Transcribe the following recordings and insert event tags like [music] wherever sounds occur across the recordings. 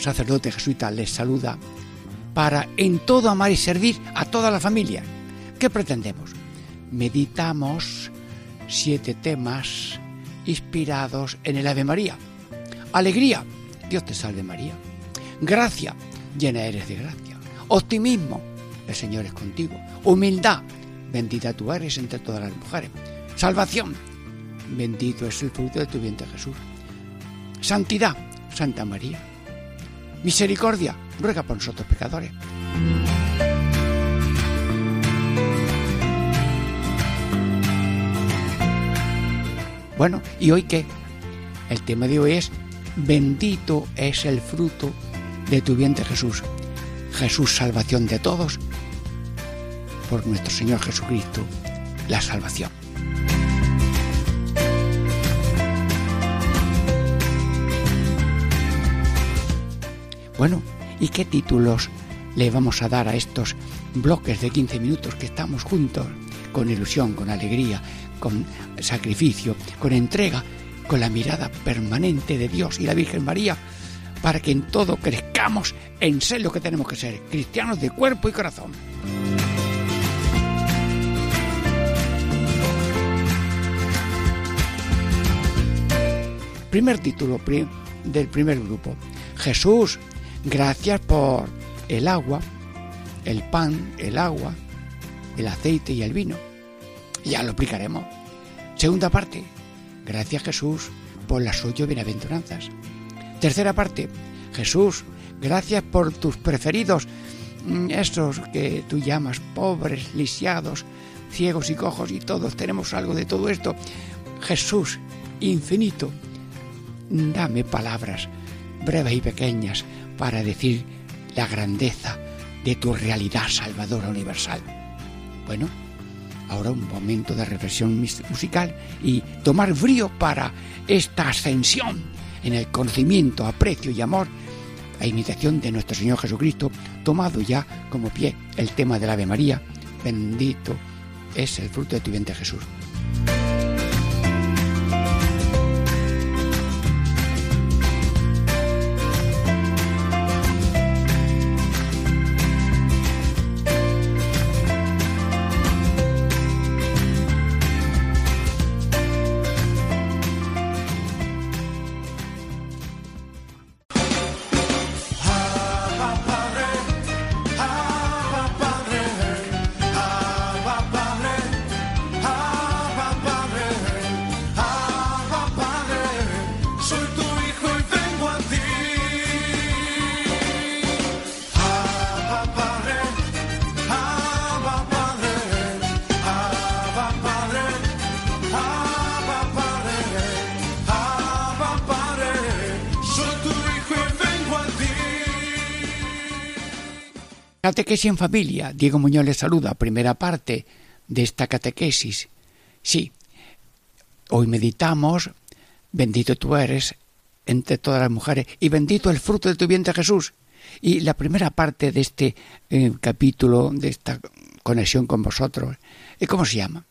sacerdote jesuita, les saluda para en todo amar y servir a toda la familia. ¿Qué pretendemos? Meditamos siete temas inspirados en el Ave María. Alegría, Dios te salve María. Gracia, llena eres de gracia. Optimismo, el Señor es contigo. Humildad, bendita tú eres entre todas las mujeres. Salvación, bendito es el fruto de tu vientre Jesús. Santidad, Santa María. Misericordia, ruega por nosotros pecadores. Bueno, ¿y hoy qué? El tema de hoy es, bendito es el fruto de tu vientre Jesús. Jesús, salvación de todos, por nuestro Señor Jesucristo, la salvación. Bueno, ¿y qué títulos le vamos a dar a estos bloques de 15 minutos que estamos juntos, con ilusión, con alegría, con sacrificio, con entrega, con la mirada permanente de Dios y la Virgen María, para que en todo crezcamos en ser lo que tenemos que ser, cristianos de cuerpo y corazón? Primer título del primer grupo. Jesús Gracias por el agua, el pan, el agua, el aceite y el vino. Ya lo explicaremos. Segunda parte. Gracias Jesús por las ocho bienaventuranzas. Tercera parte. Jesús, gracias por tus preferidos, mm, esos que tú llamas pobres, lisiados, ciegos y cojos y todos tenemos algo de todo esto. Jesús, infinito, dame palabras breves y pequeñas para decir la grandeza de tu realidad salvadora universal. Bueno, ahora un momento de reflexión musical y tomar frío para esta ascensión en el conocimiento, aprecio y amor a imitación de nuestro Señor Jesucristo, tomado ya como pie el tema del Ave María, bendito es el fruto de tu vientre Jesús. Catequesis en familia. Diego Muñoz les saluda. Primera parte de esta catequesis. Sí, hoy meditamos, bendito tú eres entre todas las mujeres y bendito el fruto de tu vientre Jesús. Y la primera parte de este eh, capítulo, de esta conexión con vosotros, ¿cómo se llama?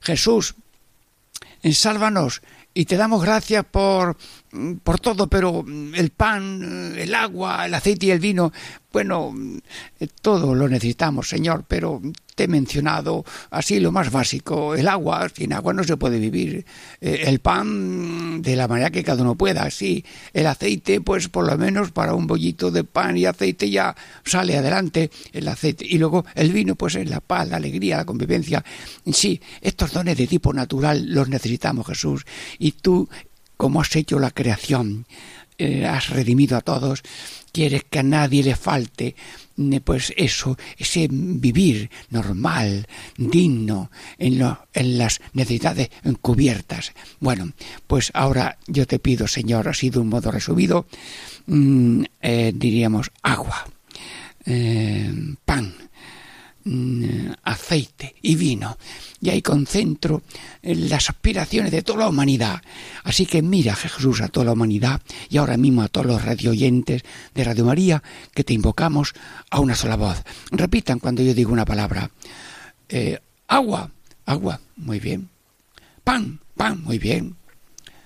Jesús, sálvanos y te damos gracias por, por todo, pero el pan, el agua, el aceite y el vino, bueno, todo lo necesitamos, Señor, pero te he mencionado así lo más básico, el agua, sin agua no se puede vivir, eh, el pan de la manera que cada uno pueda, sí, el aceite, pues por lo menos para un bollito de pan y aceite ya sale adelante el aceite, y luego el vino, pues es la paz, la alegría, la convivencia, sí, estos dones de tipo natural los necesitamos, Jesús, y tú, como has hecho la creación, eh, has redimido a todos, quieres que a nadie le falte, pues eso, ese vivir normal, digno, en, en las necesidades encubiertas. Bueno, pues ahora yo te pido, Señor, así de un modo resumido, mm, eh, diríamos agua, eh, pan, mm, aceite y vino y ahí concentro las aspiraciones de toda la humanidad. Así que mira Jesús a toda la humanidad y ahora mismo a todos los radioyentes de Radio María que te invocamos a una sola voz. Repitan cuando yo digo una palabra. Eh, agua, agua, muy bien. Pan, pan, muy bien.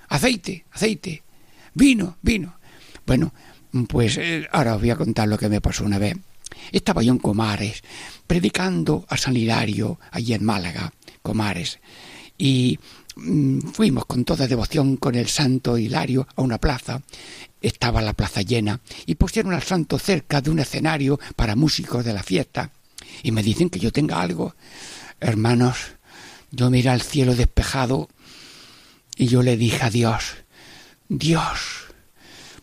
Aceite, aceite. Vino, vino. Bueno, pues eh, ahora os voy a contar lo que me pasó una vez. Estaba yo en Comares, predicando a San Hilario, allí en Málaga. Comares. Y mm, fuimos con toda devoción con el santo Hilario a una plaza. Estaba la plaza llena y pusieron al santo cerca de un escenario para músicos de la fiesta. Y me dicen que yo tenga algo. Hermanos, yo miré al cielo despejado y yo le dije a Dios, Dios,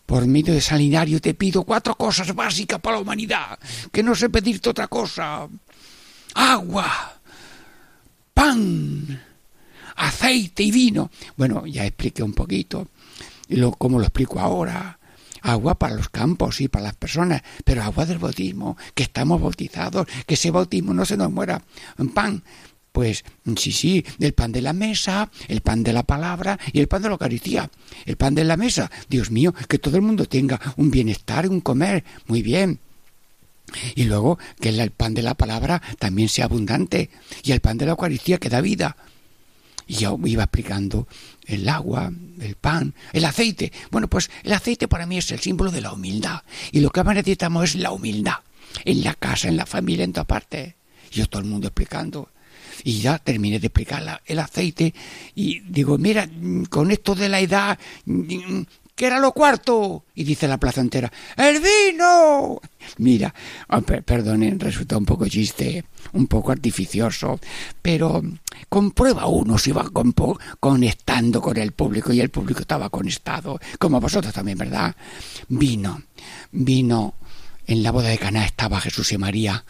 por medio de San Hilario te pido cuatro cosas básicas para la humanidad, que no sé pedirte otra cosa. Agua, pan, aceite y vino. Bueno, ya expliqué un poquito lo, cómo lo explico ahora. Agua para los campos y para las personas, pero agua del bautismo, que estamos bautizados, que ese bautismo no se nos muera. Pan, pues sí, sí, el pan de la mesa, el pan de la palabra y el pan de la Eucaristía. El pan de la mesa, Dios mío, que todo el mundo tenga un bienestar, un comer, muy bien. Y luego que el pan de la palabra también sea abundante y el pan de la Eucaristía que da vida. Y yo iba explicando el agua, el pan, el aceite. Bueno, pues el aceite para mí es el símbolo de la humildad. Y lo que más necesitamos es la humildad. En la casa, en la familia, en todas partes. Y yo todo el mundo explicando. Y ya terminé de explicar el aceite y digo, mira, con esto de la edad, ¿Qué era lo cuarto? Y dice la plaza entera, ¡el vino! Mira, oh, perdonen, resulta un poco chiste, un poco artificioso, pero comprueba uno si va conectando con el público y el público estaba conectado, como vosotros también, ¿verdad? Vino, vino en la boda de Caná estaba Jesús y María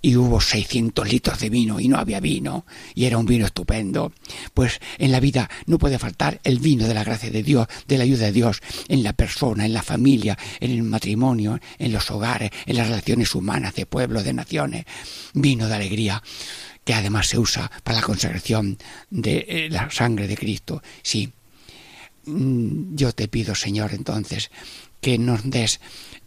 y hubo 600 litros de vino y no había vino y era un vino estupendo. Pues en la vida no puede faltar el vino de la gracia de Dios, de la ayuda de Dios, en la persona, en la familia, en el matrimonio, en los hogares, en las relaciones humanas de pueblos, de naciones. Vino de alegría que además se usa para la consagración de eh, la sangre de Cristo. Sí, mm, yo te pido, Señor, entonces, que nos des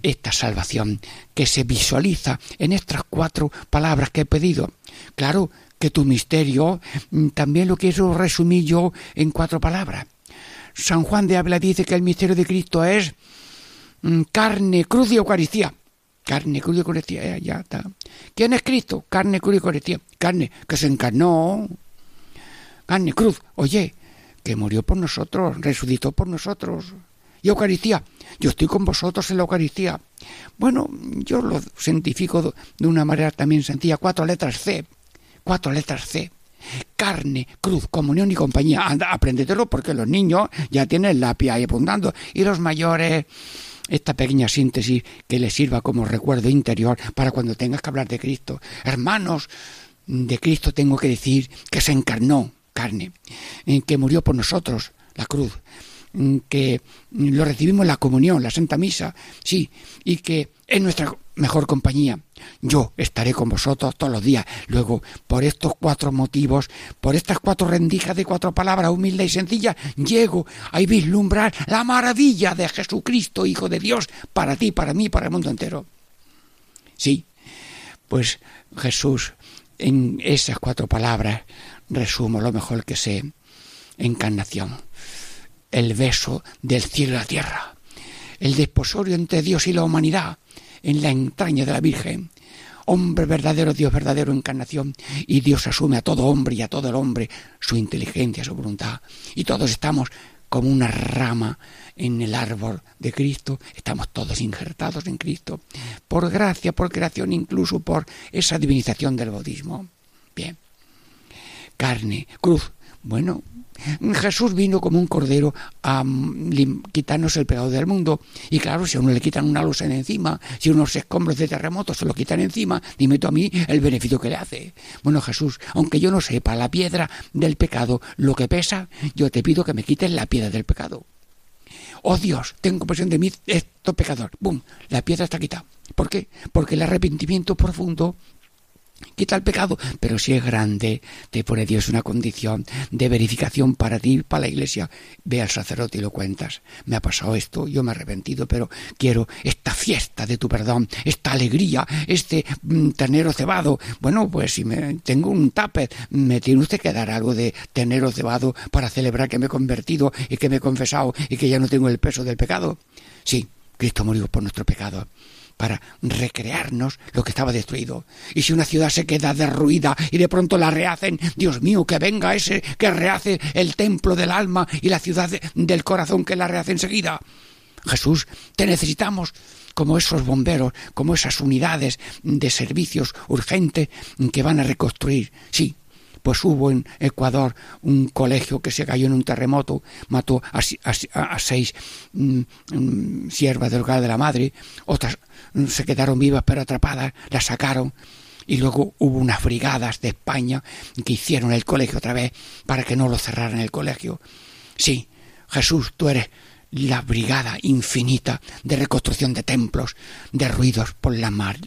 esta salvación que se visualiza en estas cuatro palabras que he pedido. Claro que tu misterio mm, también lo quiero resumir yo en cuatro palabras. San Juan de Ávila dice que el misterio de Cristo es mm, carne, cruz y Eucaristía. Carne, cruz y Eucaristía, eh, ya está. ¿Quién es Cristo? Carne, cruz y Eucaristía. Carne, que se encarnó. Carne, cruz. Oye, que murió por nosotros, resucitó por nosotros y Eucaristía. Yo estoy con vosotros en la Eucaristía. Bueno, yo lo cientifico de una manera también sencilla. Cuatro letras C. Cuatro letras C. Carne, cruz, comunión y compañía. Anda, apréndetelo porque los niños ya tienen lápiz ahí apuntando. Y los mayores, esta pequeña síntesis que les sirva como recuerdo interior para cuando tengas que hablar de Cristo. Hermanos, de Cristo tengo que decir que se encarnó carne, que murió por nosotros, la cruz, que lo recibimos la comunión, la Santa Misa, sí, y que es nuestra mejor compañía. Yo estaré con vosotros todos los días. Luego, por estos cuatro motivos, por estas cuatro rendijas de cuatro palabras humildes y sencillas, llego a vislumbrar la maravilla de Jesucristo, Hijo de Dios, para ti, para mí, para el mundo entero. Sí, pues Jesús, en esas cuatro palabras, resumo lo mejor que sé, encarnación el beso del cielo y la tierra, el desposorio entre Dios y la humanidad en la entraña de la Virgen. Hombre verdadero, Dios verdadero, encarnación, y Dios asume a todo hombre y a todo el hombre su inteligencia, su voluntad. Y todos estamos como una rama en el árbol de Cristo, estamos todos injertados en Cristo, por gracia, por creación, incluso por esa divinización del bautismo. Bien. Carne, cruz, Bueno, Jesús vino como un cordero a quitarnos el pecado del mundo. Y claro, si a uno le quitan una luz en encima, si unos escombros de terremoto se lo quitan encima, dime tú a mí el beneficio que le hace. Bueno, Jesús, aunque yo no sepa la piedra del pecado, lo que pesa, yo te pido que me quites la piedra del pecado. Oh Dios, tengo compasión de mí, esto pecador. ¡Bum! La piedra está quitada. ¿Por qué? Porque el arrepentimiento profundo quita el pecado, pero si es grande, te pone Dios una condición de verificación para ti, para la iglesia. Ve al sacerdote y lo cuentas. Me ha pasado esto, yo me he arrepentido, pero quiero esta fiesta de tu perdón, esta alegría, este mm, ternero cebado. Bueno, pues si me, tengo un tape, me tiene usted que dar algo de ternero cebado para celebrar que me he convertido y que me he confesado y que ya no tengo el peso del pecado. Sí, Cristo murió por nuestro pecado para recrearnos lo que estaba destruido. Y si una ciudad se queda derruida y de pronto la rehacen, Dios mío, que venga ese que rehace el templo del alma y la ciudad del corazón que la rehace enseguida. Jesús, te necesitamos como esos bomberos, como esas unidades de servicios urgentes que van a reconstruir. Sí, pues hubo en Ecuador un colegio que se cayó en un terremoto, mató a, seis mm, mm, siervas del hogar de la madre, otras se quedaron vivas pero atrapadas, las sacaron y luego hubo unas brigadas de España que hicieron el colegio otra vez para que no lo cerraran el colegio. Sí, Jesús, tú eres la brigada infinita de reconstrucción de templos derruidos por la mar,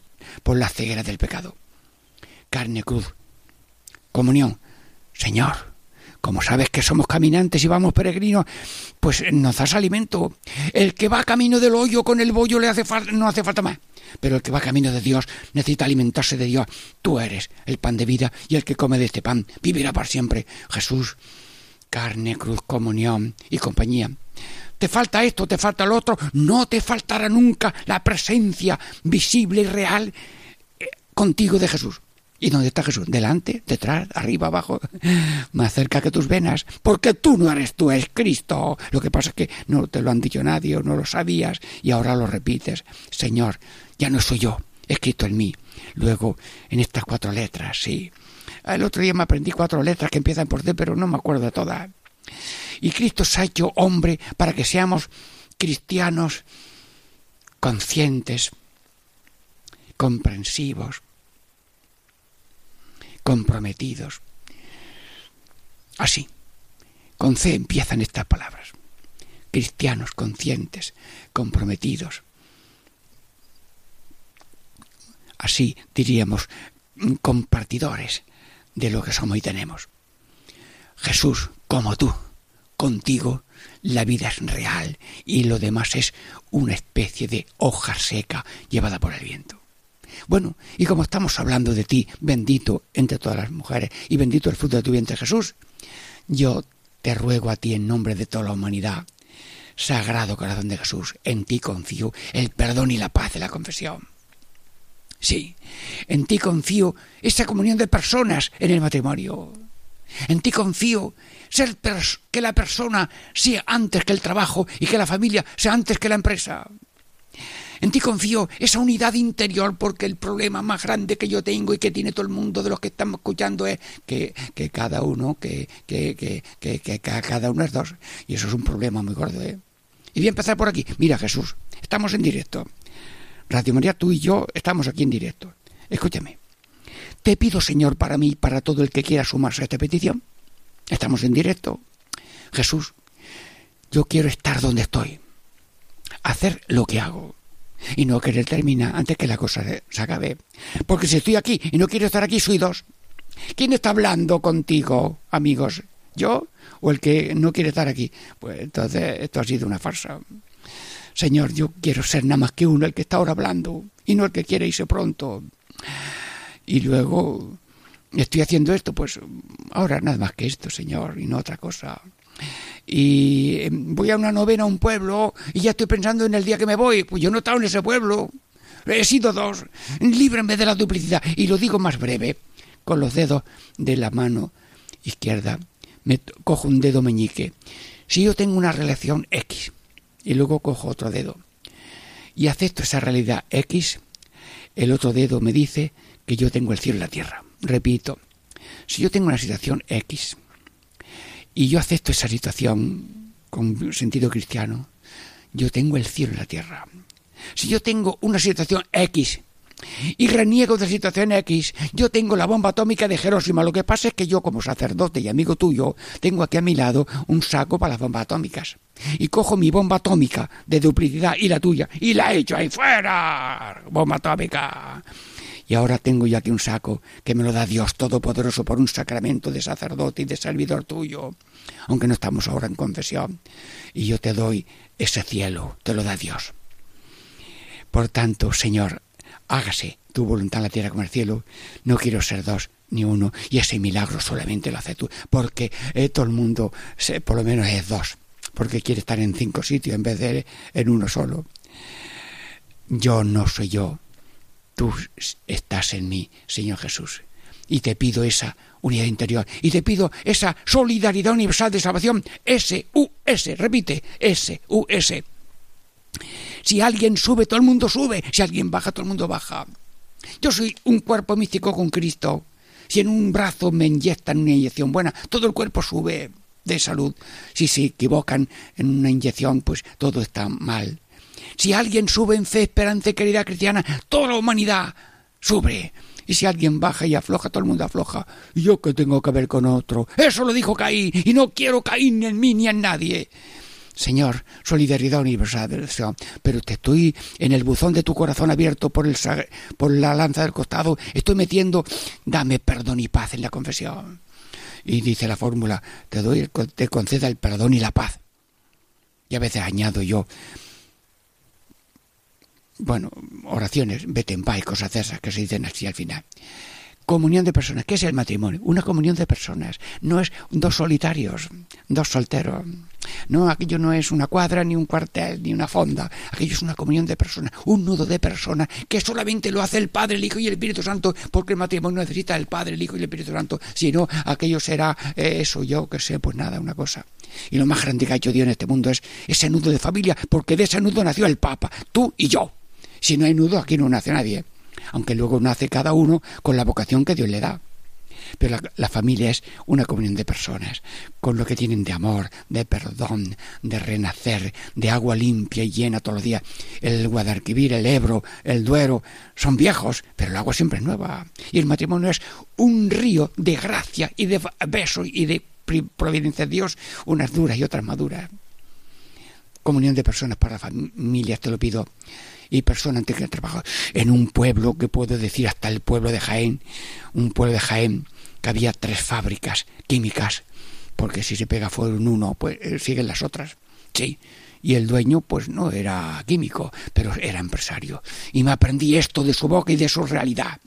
por la ceguera del pecado. Carne cruz, comunión. Señor, como sabes que somos caminantes y vamos peregrinos, pues nos das alimento. El que va camino del hoyo con el bollo le hace no hace falta más. Pero el que va camino de Dios necesita alimentarse de Dios. Tú eres el pan de vida y el que come de este pan vivirá para siempre. Jesús, carne, cruz, comunión y compañía. Te falta esto, te falta lo otro. No te faltará nunca la presencia visible y real eh, contigo de Jesús. ¿Y dónde está Jesús? Delante, detrás, arriba, abajo, [laughs] más cerca que tus venas. Porque tú no eres tú, es Cristo. Lo que pasa es que no te lo han dicho nadie, no lo sabías y ahora lo repites. Señor, ya no soy yo, es Cristo en mí. Luego, en estas cuatro letras, sí. El otro día me aprendí cuatro letras que empiezan por D, pero no me acuerdo de todas. Y Cristo se ha hecho hombre para que seamos cristianos conscientes, comprensivos, comprometidos. Así, con C empiezan estas palabras. Cristianos conscientes, comprometidos. Así diríamos, compartidores de lo que somos y tenemos. Jesús, como tú, contigo la vida es real y lo demás es una especie de hoja seca llevada por el viento. Bueno, y como estamos hablando de ti, bendito entre todas las mujeres, y bendito el fruto de tu vientre Jesús, yo te ruego a ti en nombre de toda la humanidad, Sagrado Corazón de Jesús, en ti confío el perdón y la paz de la confesión. Sí, en ti confío esa comunión de personas en el matrimonio. En ti confío ser que la persona sea antes que el trabajo y que la familia sea antes que la empresa. En ti confío esa unidad interior porque el problema más grande que yo tengo y que tiene todo el mundo de los que estamos escuchando es que, cada uno, que, que, que, cada uno es dos. Y eso es un problema muy gordo. ¿eh? Y voy a empezar por aquí. Mira Jesús, estamos en directo. Radio María, tú y yo estamos aquí en directo. Escúchame. Te pido, Señor, para mí y para todo el que quiera sumarse a esta petición. Estamos en directo. Jesús, yo quiero estar donde estoy. Hacer lo que hago y no querer terminar antes que la cosa se acabe. Porque si estoy aquí y no quiero estar aquí, soy dos. ¿Quién está hablando contigo, amigos? ¿Yo o el que no quiere estar aquí? Pues entonces esto ha sido una farsa. Señor, yo quiero ser nada más que uno, el que está ahora hablando, y no el que quiere irse pronto. Y luego estoy haciendo esto, pues ahora nada más que esto, Señor, y no otra cosa y em, voy a una novena a un pueblo y ya estoy pensando en el día que me voy. Pues yo no he estado en ese pueblo. He sido dos. Líbrenme de la duplicidad. Y lo digo más breve. Con los dedos de la mano izquierda me cojo un dedo meñique. Si yo tengo una relación X y luego cojo otro dedo y acepto esa realidad X, el otro dedo me dice que yo tengo el cielo y la tierra. Repito, si yo tengo una situación X y yo acepto esa situación con sentido cristiano, yo tengo el cielo y la tierra. Si yo tengo una situación X y reniego de situación X. Yo tengo la bomba atómica de Jerónimo. Lo que pasa es que yo, como sacerdote y amigo tuyo, tengo aquí a mi lado un saco para las bombas atómicas. Y cojo mi bomba atómica de duplicidad y la tuya y la echo ahí fuera. Bomba atómica. Y ahora tengo yo aquí un saco que me lo da Dios Todopoderoso por un sacramento de sacerdote y de servidor tuyo, aunque no estamos ahora en confesión. Y yo te doy ese cielo, te lo da Dios. Por tanto, Señor, hágase tu voluntad en la tierra como el cielo. No quiero ser dos ni uno, y ese milagro solamente lo hace tú, porque eh, todo el mundo por lo menos es dos, porque quiere estar en cinco sitios en vez de en uno solo. Yo no soy yo, tú estás en mí, Señor Jesús, y te pido esa unidad interior, y te pido esa solidaridad universal de salvación, S-U-S, repite, S-U-S. Si alguien sube, todo el mundo sube. Si alguien baja, todo el mundo baja. Yo soy un cuerpo místico con Cristo. Si en un brazo me inyectan una inyección buena, todo el cuerpo sube de salud. Si se equivocan en una inyección, pues todo está mal. Si alguien sube en fe, esperanza y caridad cristiana, toda la humanidad sube. Y si alguien baja y afloja, todo el mundo afloja. ¿Y yo qué tengo que ver con otro? Eso lo dijo Caín, y no quiero Caín ni en mí ni en nadie. Señor, solidaridad universal, pero te estoy en el buzón de tu corazón abierto por, el, por la lanza del costado, estoy metiendo, dame perdón y paz en la confesión. Y dice la fórmula, te doy, te conceda el perdón y la paz. Y a veces añado yo, bueno, oraciones, vete en y cosas esas que se dicen así al final comunión de personas. ¿Qué es el matrimonio? Una comunión de personas. No es dos solitarios, dos solteros. No, aquello no es una cuadra, ni un cuartel, ni una fonda. Aquello es una comunión de personas, un nudo de personas que solamente lo hace el Padre, el Hijo y el Espíritu Santo, porque el matrimonio necesita el Padre, el Hijo y el Espíritu Santo. Si no, aquello será eh, eso, yo que sé, pues nada, una cosa. Y lo más grande que ha hecho Dios en este mundo es ese nudo de familia, porque de ese nudo nació el Papa, tú y yo. Si no hay nudo, aquí no nace nadie aunque luego nace cada uno con la vocación que Dios le da. Pero la, familia es una comunión de personas, con lo que tienen de amor, de perdón, de renacer, de agua limpia y llena todos los días. El Guadalquivir, el Ebro, el Duero, son viejos, pero el agua siempre es nueva. Y el matrimonio es un río de gracia y de beso y de providencia de Dios, unas duras y otras maduras. Comunión de personas para la familia, te lo pido y personas que han trabajado en un pueblo que puedo decir hasta el pueblo de Jaén, un pueblo de Jaén que había tres fábricas químicas, porque si se pega fuego en uno, pues eh, siguen las otras. Sí. Y el dueño, pues no era químico, pero era empresario. Y me aprendí esto de su boca y de su realidad.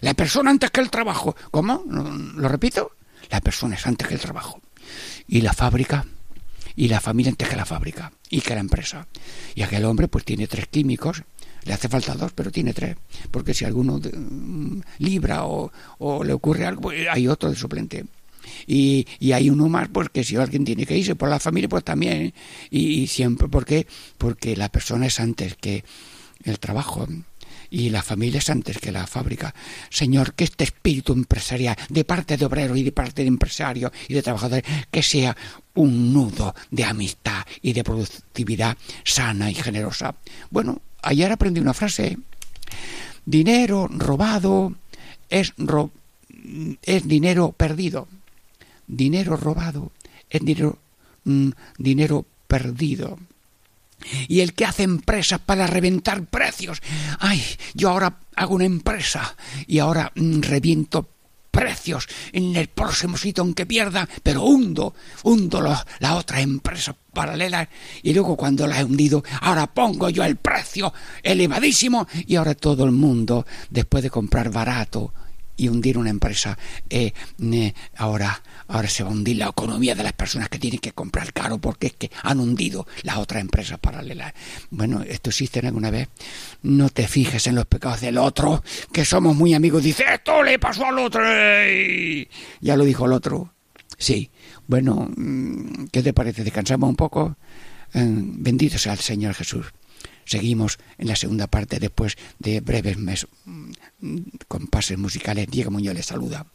La persona antes que el trabajo. ¿Cómo? ¿Lo repito? La persona es antes que el trabajo. Y la fábrica y la familia antes que la fábrica y que la empresa. Y aquel hombre pues tiene tres químicos, le hace falta dos, pero tiene tres, porque si alguno mm, libra o, le ocurre algo, pues, hay otro de suplente. Y, y, hay uno más porque si alguien tiene que irse por la familia pues también y, y siempre ¿por qué? porque la persona es antes que el trabajo y la familia es antes que la fábrica. Señor, que este espíritu empresarial, de parte de obreros y de parte de empresarios y de trabajadores, que sea un nudo de amistad y de productividad sana y generosa. Bueno, ayer aprendí una frase. Dinero robado es, es dinero perdido. Dinero robado es dinero, mm, dinero perdido y el que hace empresas para reventar precios. Ay, yo ahora hago una empresa y ahora mm, reviento precios en el próximo sitio en que pierda, pero hundo, hundo la otra empresa paralela y luego cuando la he hundido, ahora pongo yo el precio elevadísimo y ahora todo el mundo, después de comprar barato y hundir una empresa, eh, ahora Ahora se va a hundir la economía de las personas que tienen que comprar caro porque es que han hundido las otras empresas paralelas. Bueno, esto existe alguna vez. No te fijes en los pecados del otro, que somos muy amigos. Dice, esto le pasó al otro. Ya lo dijo el otro. Sí. Bueno, mm, ¿qué te parece? ¿Descansamos un poco? Eh, bendito sea el Señor Jesús. Seguimos en la segunda parte después de breves mes, mm, compases musicales. Diego Muñoz les saluda.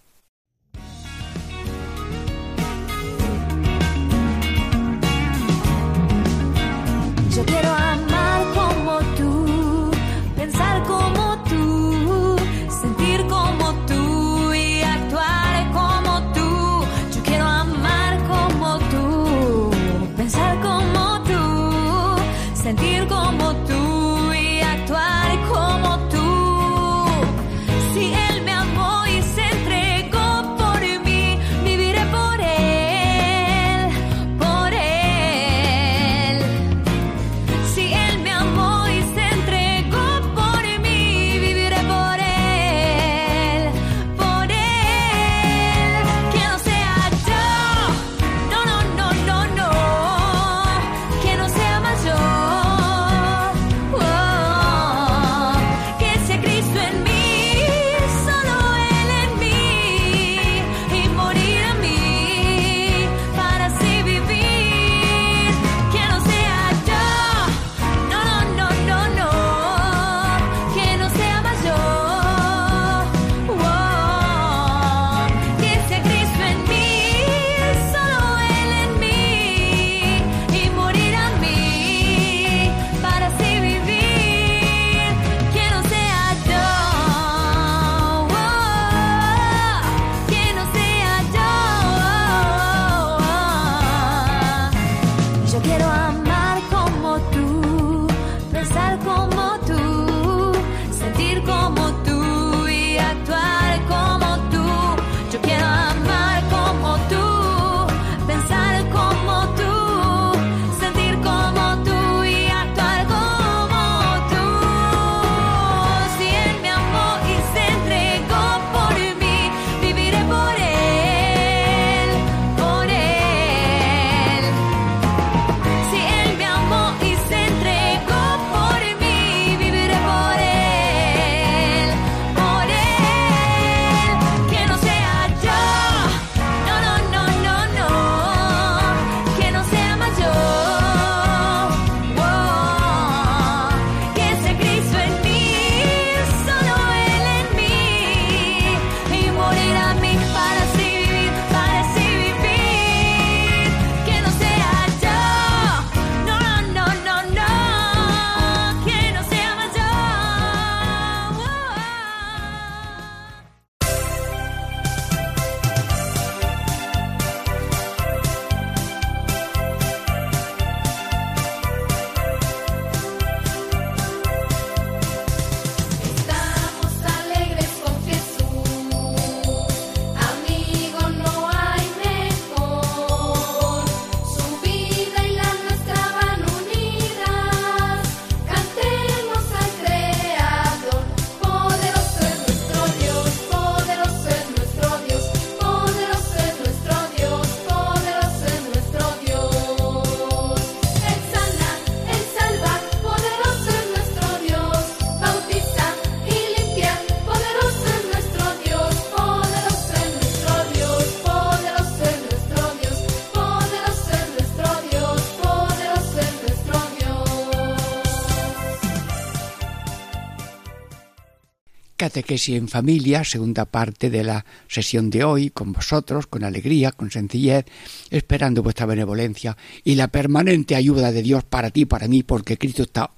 Si en familia, segunda parte de la sesión de hoy, con vosotros, con alegría, con sencillez, esperando vuestra benevolencia y la permanente ayuda de Dios para ti, para mí, porque Cristo está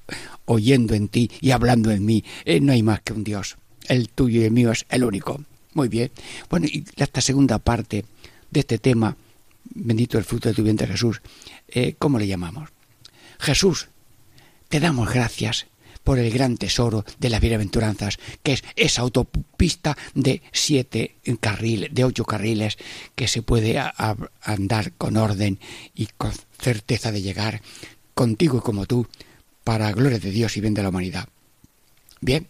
oyendo en ti y hablando en mí. Eh, no hay más que un Dios. El tuyo y el mío es el único. Muy bien. Bueno, y esta segunda parte de este tema, bendito el fruto de tu vientre Jesús, eh, ¿cómo le llamamos? Jesús, te damos gracias por el gran tesoro de las bienaventuranzas, que es esa autopista de siete carriles, de ocho carriles, que se puede andar con orden y con certeza de llegar contigo y como tú, para gloria de Dios y bien de la humanidad. Bien,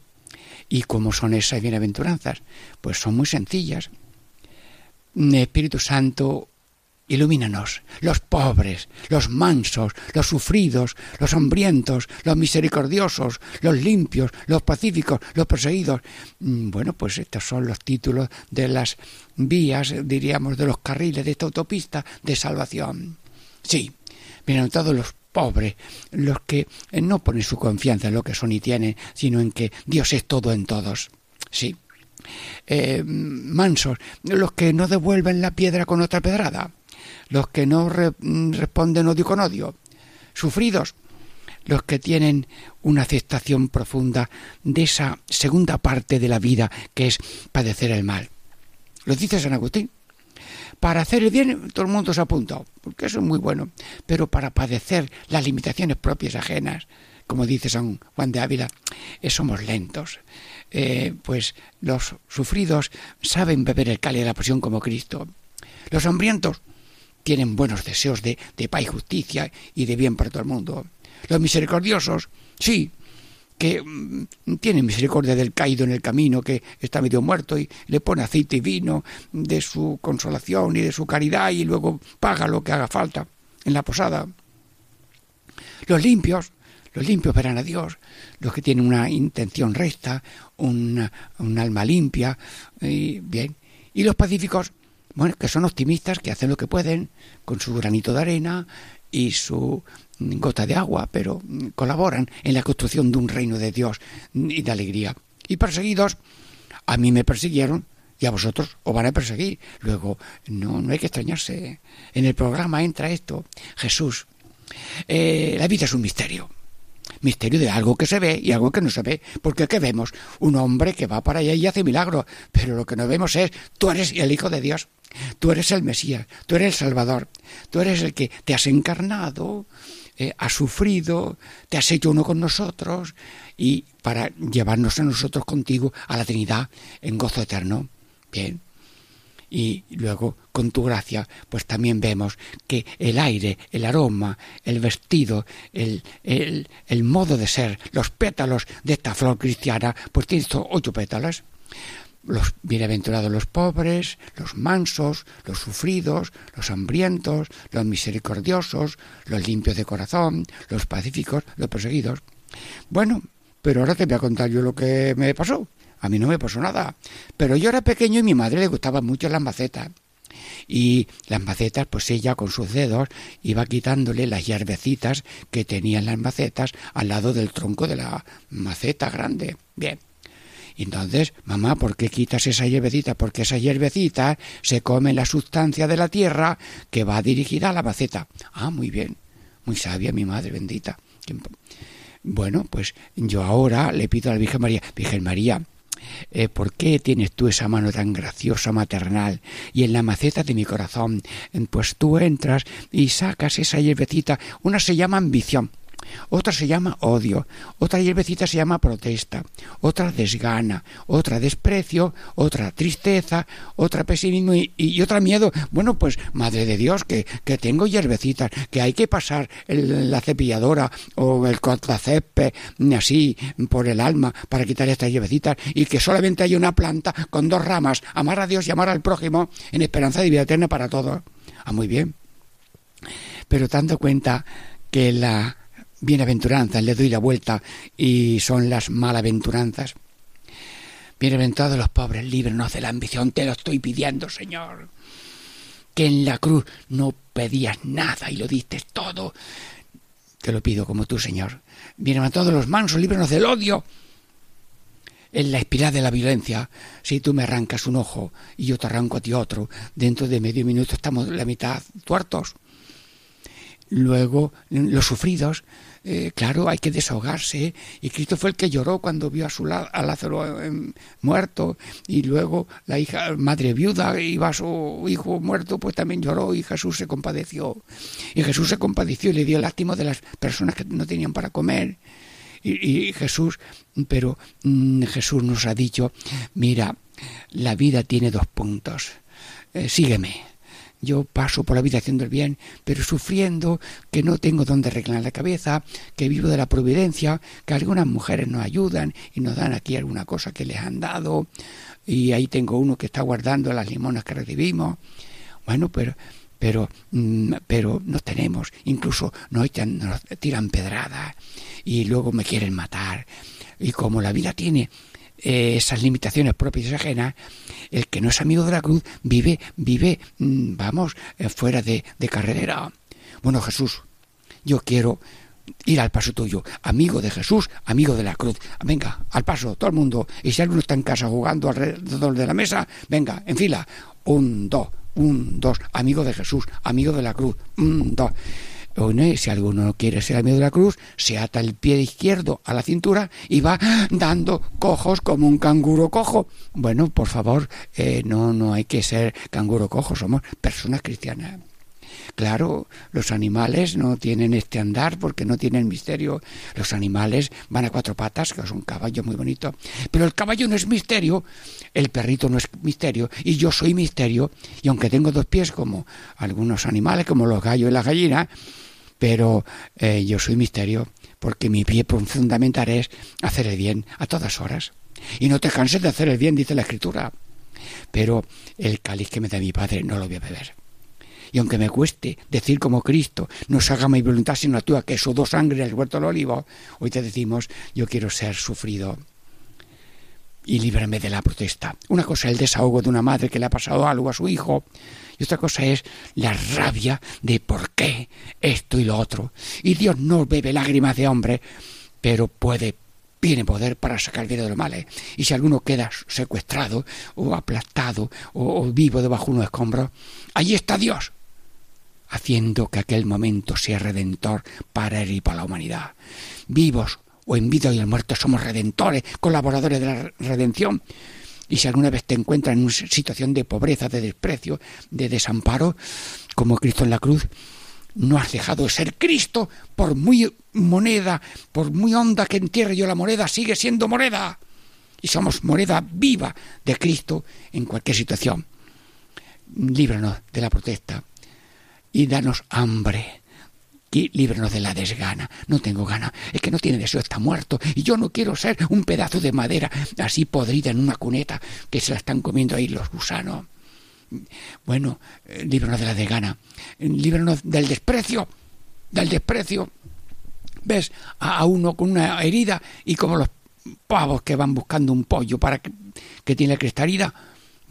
¿y cómo son esas bienaventuranzas? Pues son muy sencillas. Espíritu Santo Ilumínanos, los pobres, los mansos, los sufridos, los hambrientos, los misericordiosos, los limpios, los pacíficos, los perseguidos. Mm, bueno, pues estos son los títulos de las vías, diríamos, de los carriles de esta autopista de salvación. Sí, todos los pobres, los que no ponen su confianza en lo que son y tienen, sino en que Dios es todo en todos. Sí. Eh, mansos, los que no devuelven la piedra con otra pedrada los que no responden odio con odio, sufridos, los que tienen una aceptación profunda de esa segunda parte de la vida que es padecer el mal. Lo dice San Agustín. Para hacer el bien todo el mundo se ha apuntado, porque eso es muy bueno, pero para padecer las limitaciones propias ajenas, como dice San Juan de Ávila, eh, somos lentos. Eh, pues los sufridos saben beber el cáliz de la pasión como Cristo. Los hambrientos tienen buenos deseos de, de paz y justicia y de bien para todo el mundo. Los misericordiosos, sí, que mm, tiene misericordia del caído en el camino, que está medio muerto, y le pone aceite y vino de su consolación y de su caridad, y luego paga lo que haga falta en la posada. Los limpios, los limpios verán a Dios, los que tienen una intención recta, un alma limpia, y bien. Y los pacíficos, bueno, que son optimistas, que hacen lo que pueden con su granito de arena y su gota de agua, pero colaboran en la construcción de un reino de Dios y de alegría. Y perseguidos, a mí me persiguieron y a vosotros os van a perseguir. Luego, no, no hay que extrañarse. En el programa entra esto, Jesús. Eh, la vida es un misterio. Misterio de algo que se ve y algo que no se ve. Porque ¿qué vemos? Un hombre que va para allá y hace milagros. Pero lo que no vemos es, tú eres el Hijo de Dios. Tú eres el Mesías. Tú eres el Salvador. Tú eres el que te has encarnado eh, has sufrido, te has hecho uno con nosotros y para llevarnos a nosotros contigo a la Trinidad en gozo eterno. Bien. Y luego, con tu gracia, pues también vemos que el aire, el aroma, el vestido, el, el, el modo de ser, los pétalos de esta flor cristiana, pues tiene ocho pétalos los bienaventurados los pobres, los mansos, los sufridos, los hambrientos, los misericordiosos, los limpios de corazón, los pacíficos, los perseguidos. Bueno, pero ahora te voy a contar yo lo que me pasó. A mí no me pasó nada. Pero yo era pequeño y mi madre le gustaban mucho las macetas. Y las macetas, pues ella con sus dedos iba quitándole las hierbecitas que tenían las macetas al lado del tronco de la maceta grande. Bien. Entonces, mamá, ¿por qué quitas esa hierbecita? Porque esa hierbecita se come la sustancia de la tierra que va dirigida a la maceta. Ah, muy bien, muy sabia mi madre bendita. Bueno, pues yo ahora le pido a la Virgen María, Virgen María, eh, ¿por qué tienes tú esa mano tan graciosa, maternal? Y en la maceta de mi corazón, pues tú entras y sacas esa hierbecita, una se llama ambición, otra se llama odio, otra hierbecita se llama protesta, otra desgana, otra desprecio, otra tristeza, otra pesimismo y, otra miedo. Bueno, pues madre de Dios, que, que tengo hierbecitas, que hay que pasar la cepilladora o el contracepe así por el alma para quitar estas hierbecitas y que solamente hay una planta con dos ramas, amar a Dios y amar al prójimo en esperanza de vida eterna para todos. Ah, muy bien. Pero dando cuenta que la bienaventuranzas, le doy la vuelta y son las malaventuranzas. Bienaventurados los pobres, líbranos de la ambición, te lo estoy pidiendo, Señor. Que en la cruz no pedías nada y lo diste todo. Te lo pido como tú, Señor. Bienaventurados los mansos, líbranos del odio. En la espiral de la violencia, si tú me arrancas un ojo y yo te arranco a ti otro, dentro de medio minuto estamos la mitad tuertos. Luego, los sufridos, eh, claro, hay que desahogarse. Y Cristo fue el que lloró cuando vio a, su a Lázaro eh, muerto. Y luego la hija, madre viuda, iba a su hijo muerto, pues también lloró y Jesús se compadeció. Y Jesús se compadeció y le dio lástima de las personas que no tenían para comer. Y, Jesús, pero mm, Jesús nos ha dicho, mira, la vida tiene dos puntos. Eh, sígueme yo paso por la vida haciendo el bien, pero sufriendo que no tengo donde reclinar la cabeza, que vivo de la providencia, que algunas mujeres nos ayudan y nos dan aquí alguna cosa que les han dado, y ahí tengo uno que está guardando las limonas que recibimos. Bueno, pero pero mm, pero no tenemos, incluso nos, echan, nos tiran pedradas y luego me quieren matar. Y como la vida tiene eh, esas limitaciones propias y ajenas, el que no es amigo de la cruz vive, vive, mm, vamos, eh, fuera de, de carrera. Bueno, Jesús, yo quiero ir al paso tuyo, amigo de Jesús, amigo de la cruz. Venga, al paso, todo el mundo. Y si alguno está en casa jugando alrededor de la mesa, venga, en fila. Un, dos, un, dos, amigo de Jesús, amigo de la cruz, un, dos. Si alguno quiere ser amigo de la cruz, se ata el pie izquierdo a la cintura y va dando cojos como un canguro cojo. Bueno, por favor, eh, no, no hay que ser canguro cojo, somos personas cristianas. Claro, los animales no tienen este andar porque no tienen misterio. Los animales van a cuatro patas, que es un caballo muy bonito. Pero el caballo no es misterio, el perrito no es misterio, y yo soy misterio. Y aunque tengo dos pies como algunos animales, como los gallos y las gallinas, pero eh, yo soy misterio porque mi pie fundamental es hacer el bien a todas horas. Y no te canses de hacer el bien, dice la Escritura. Pero el cáliz que me da mi Padre no lo voy a beber. Y aunque me cueste decir como Cristo, no se haga mi voluntad sino la tuya, que dos sangre el huerto del olivo, hoy te decimos, yo quiero ser sufrido y líbrame de la protesta. Una cosa es el desahogo de una madre que le ha pasado algo a su hijo y otra cosa es la rabia de por qué esto y lo otro. Y Dios no bebe lágrimas de hombre, pero puede tiene poder para sacar vida de los males. Y si alguno queda secuestrado o aplastado o, o vivo debajo de unos escombros, allí está Dios haciendo que aquel momento sea redentor para él y para la humanidad. Vivos o en vida y en muerto somos redentores, colaboradores de la redención. Y si alguna vez te encuentras en una situación de pobreza, de desprecio, de desamparo, como Cristo en la cruz, no has dejado de ser Cristo, por muy moneda, por muy honda que entierre yo la moneda, sigue siendo moneda. Y somos moneda viva de Cristo en cualquier situación. Líbranos de la protesta, y danos hambre. Y líbranos de la desgana. No tengo gana. Es que no tiene deseo, está muerto. Y yo no quiero ser un pedazo de madera así podrida en una cuneta que se la están comiendo ahí los gusanos. Bueno, eh, líbranos de la desgana. Líbranos del desprecio. Del desprecio. Ves a uno con una herida y como los pavos que van buscando un pollo para que, que tiene la cresta herida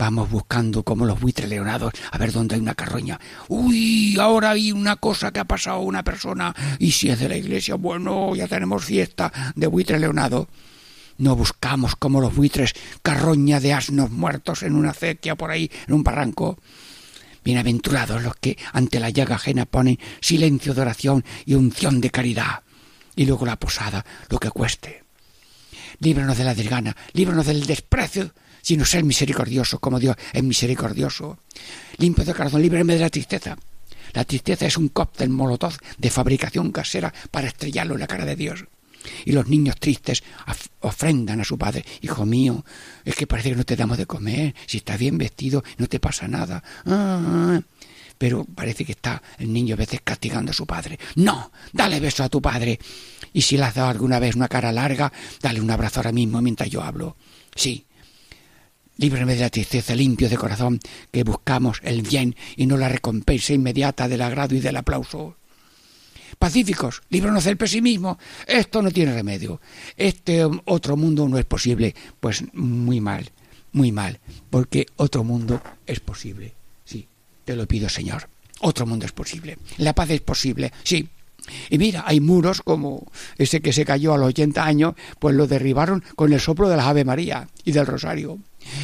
Vamos buscando como los buitres leonados a ver dónde hay una carroña. Uy, ahora hay una cosa que ha pasado a una persona y si es de la iglesia, bueno, ya tenemos fiesta de buitre leonado. No buscamos como los buitres carroña de asnos muertos en una acequia por ahí, en un barranco. Bienaventurados los que ante la llaga ajena ponen silencio de oración y unción de caridad. Y luego la posada, lo que cueste. Líbranos de la desgana, líbranos del desprecio sino ser misericordioso como Dios es misericordioso. Limpio de corazón, líbreme de la tristeza. La tristeza es un cóctel molotov de fabricación casera para estrellarlo en la cara de Dios. Y los niños tristes ofrendan a su padre. Hijo mío, es que parece que no te damos de comer. Si estás bien vestido, no te pasa nada. Ah, pero parece que está el niño a veces castigando a su padre. No, dale beso a tu padre. Y si le has dado alguna vez una cara larga, dale un abrazo ahora mismo mientras yo hablo. Sí, Líbrame de la tristeza, limpio de corazón, que buscamos el bien y no la recompensa inmediata del agrado y del aplauso. Pacíficos, líbranos del pesimismo. Esto no tiene remedio. Este otro mundo no es posible. Pues muy mal, muy mal, porque otro mundo es posible. Sí, te lo pido, Señor. Otro mundo es posible. La paz es posible, sí. Y mira, hay muros como ese que se cayó a los 80 años, pues lo derribaron con el soplo de la Ave María y del Rosario.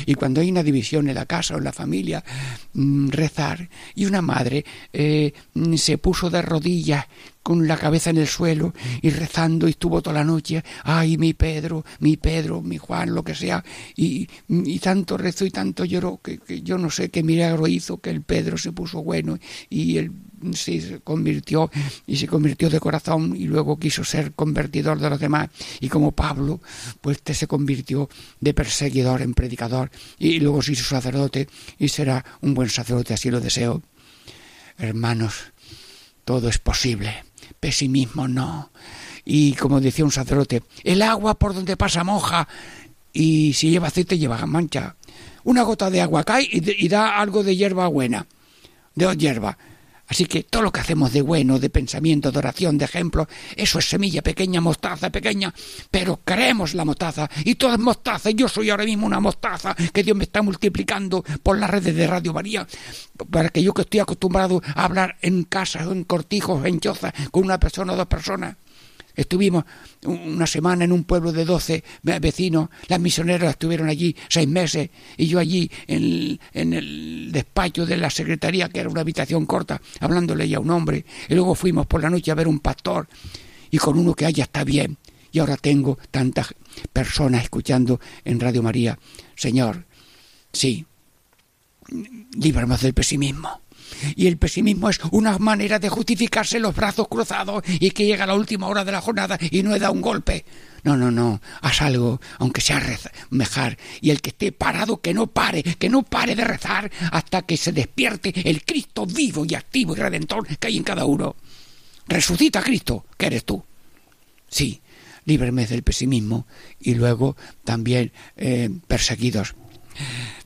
Y cuando hay una división en la casa o en la familia, mm, rezar. Y una madre eh, mm, se puso de rodillas con la cabeza en el suelo y rezando y estuvo toda la noche, ay, mi Pedro, mi Pedro, mi Juan, lo que sea, y, y tanto rezó y tanto lloró que, que, yo no sé qué milagro hizo que el Pedro se puso bueno y el se convirtió y se convirtió de corazón y luego quiso ser convertidor de los demás. Y como Pablo pues este se convirtió de perseguidor en predicador y luego se hizo sacerdote y será un buen sacerdote así lo deseo. Hermanos todo es posible pesimismo no. Y como decía un sacerdote el agua por donde pasa moja y si lleva aceite lleva mancha. Una gota de agua cae y, da algo de hierba buena de hierba Así que todo lo que hacemos de bueno, de pensamiento, de oración, de ejemplo, eso es semilla pequeña, mostaza pequeña, pero creemos la mostaza. Y todo es mostaza. Yo soy ahora mismo una mostaza que Dios me está multiplicando por las redes de Radio María. Para que yo que estoy acostumbrado a hablar en casa o en cortijos, en chozas, con una persona o dos personas, Estuvimos una semana en un pueblo de doce vecinos, las misioneras estuvieron allí seis meses y yo allí en, en, el despacho de la secretaría, que era una habitación corta, hablándole ya a un hombre. Y luego fuimos por la noche a ver un pastor y con uno que haya está bien. Y ahora tengo tantas personas escuchando en Radio María. Señor, sí, líbranos del pesimismo y el pesimismo es una manera de justificarse los brazos cruzados y que llega la última hora de la jornada y no he dado un golpe. No, no, no, haz algo, aunque sea rezar. Y el que esté parado, que no pare, que no pare de rezar hasta que se despierte el Cristo vivo y activo y redentor que hay en cada uno. Resucita Cristo, que eres tú. Sí, líbreme del pesimismo y luego también eh, perseguidos.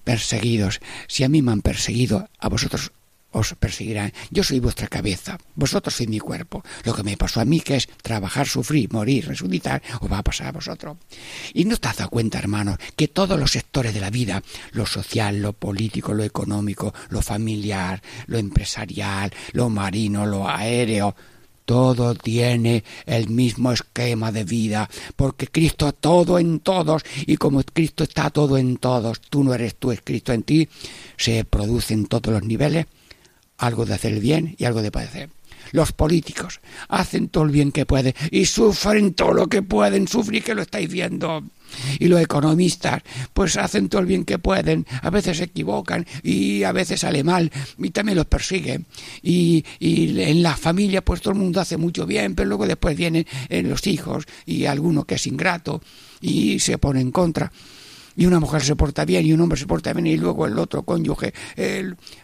Perseguidos. Si a mí me han perseguido, a vosotros os perseguirán. Yo soy vuestra cabeza, vosotros sois mi cuerpo. Lo que me pasó a mí, que es trabajar, sufrir, morir, resucitar, os va a pasar a vosotros. Y no te has dado cuenta, hermanos, que todos los sectores de la vida, lo social, lo político, lo económico, lo familiar, lo empresarial, lo marino, lo aéreo, todo tiene el mismo esquema de vida, porque Cristo todo en todos, y como Cristo está todo en todos, tú no eres tú, es Cristo en ti, se produce en todos los niveles algo de hacer el bien y algo de padecer. Los políticos hacen todo el bien que pueden y sufren todo lo que pueden sufrir, que lo estáis viendo. Y los economistas, pues hacen todo el bien que pueden, a veces se equivocan y a veces sale mal y también los persiguen. Y, y en la familia, pues todo el mundo hace mucho bien, pero luego después vienen eh, los hijos y alguno que es ingrato y se pone en contra y una mujer se porta bien y un hombre se porta bien y luego el otro cónyuge,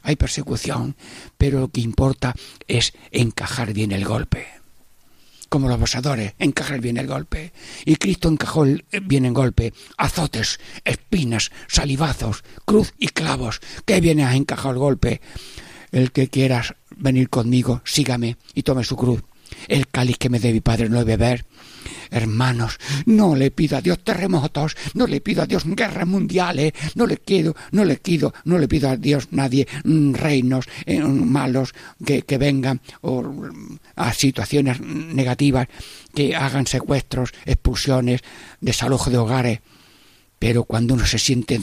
hay persecución, pero lo que importa es encajar bien el golpe. Como los abusadores, encajar bien el golpe. Y Cristo encajó bien el golpe. Azotes, espinas, salivazos, cruz y clavos. ¿Qué viene a encajar el golpe? El que quieras venir conmigo, sígame y tome su cruz. El cáliz que me dé mi padre no debe beber Hermanos, no le pido a Dios terremotos, no le pido a Dios guerras mundiales, no le quiero, no le pido, no le pido a Dios nadie mm, reinos eh, malos que, que vengan o mm, a situaciones negativas que hagan secuestros, expulsiones, desalojo de hogares. Pero cuando uno se siente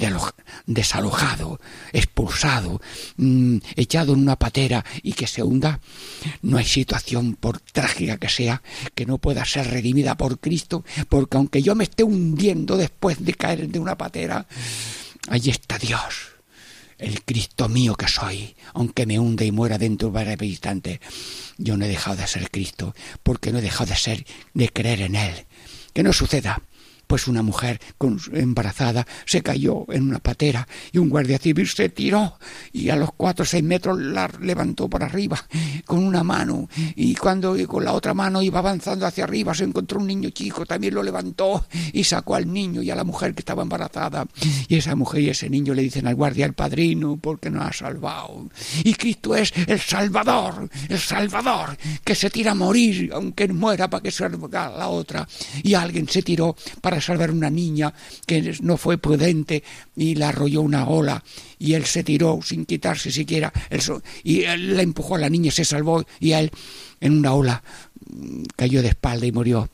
desalojado, expulsado, mm, echado en una patera y que se hunda, no hay situación, por trágica que sea, que no pueda ser redimida por Cristo, porque aunque yo me esté hundiendo después de caer de una patera, allí está Dios, el Cristo mío que soy, aunque me hunde y muera dentro de un instante. Yo no he dejado de ser Cristo, porque no he dejado de ser, de creer en Él. Que no suceda pues una mujer embarazada se cayó en una patera y un guardia civil se tiró y a los cuatro o seis metros la levantó por arriba con una mano. Y cuando con la otra mano iba avanzando hacia arriba se encontró un niño chico, también lo levantó y sacó al niño y a la mujer que estaba embarazada. Y esa mujer y ese niño le dicen al guardia el padrino porque nos ha salvado y Cristo es el Salvador, el Salvador que se tira a morir aunque muera para que salga la otra. Y alguien se tiró para para salvar una niña que no fue prudente y la arrolló una ola. Y él se tiró sin quitarse siquiera el y él la empujó a la niña se salvó y él en una ola cayó de espalda y murió.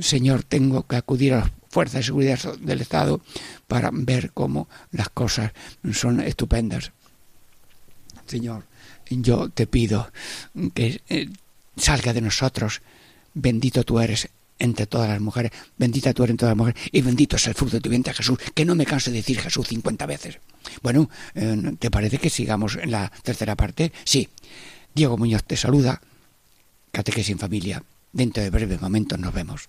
Señor tengo que acudir a las fuerzas de seguridad del estado para ver cómo las cosas son estupendas. Señor yo te pido que eh, salga de nosotros. Bendito tú eres entre todas las mujeres, bendita tú eres entre todas las mujeres, y bendito es el fruto de tu vientre Jesús, que no me canso de decir Jesús cincuenta veces. Bueno, eh, ¿te parece que sigamos en la tercera parte? Sí. Diego Muñoz te saluda, Catequesis en Familia. Dentro de breves momentos nos vemos.